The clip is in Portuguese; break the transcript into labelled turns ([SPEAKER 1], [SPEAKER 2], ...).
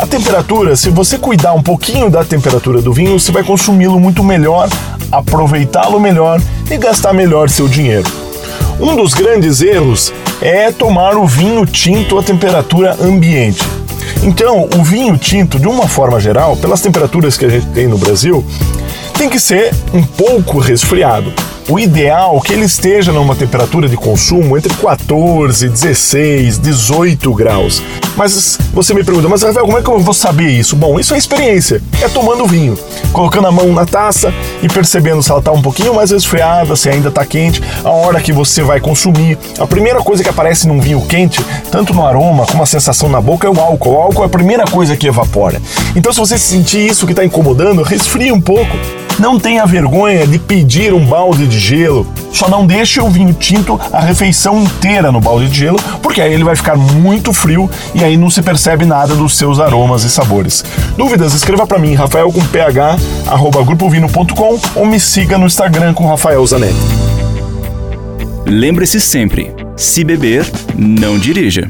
[SPEAKER 1] A temperatura, se você cuidar um pouquinho da temperatura do vinho, você vai consumi-lo muito melhor, aproveitá-lo melhor e gastar melhor seu dinheiro. Um dos grandes erros é tomar o vinho tinto a temperatura ambiente. Então, o vinho tinto, de uma forma geral, pelas temperaturas que a gente tem no Brasil, tem que ser um pouco resfriado o ideal é que ele esteja numa temperatura de consumo entre 14, 16, 18 graus. Mas você me pergunta, mas Rafael, como é que eu vou saber isso? Bom, isso é experiência. É tomando vinho, colocando a mão na taça e percebendo se ela está um pouquinho mais resfriada, se ainda está quente, a hora que você vai consumir. A primeira coisa que aparece num vinho quente, tanto no aroma como a sensação na boca, é o álcool. O álcool é a primeira coisa que evapora. Então, se você sentir isso que está incomodando, resfria um pouco não tenha vergonha de pedir um balde de gelo. Só não deixe o vinho tinto a refeição inteira no balde de gelo, porque aí ele vai ficar muito frio e aí não se percebe nada dos seus aromas e sabores. Dúvidas? Escreva para mim, rafael com ph, arroba grupovino.com ou me siga no Instagram com Rafael Zanetti.
[SPEAKER 2] Lembre-se sempre, se beber, não dirija.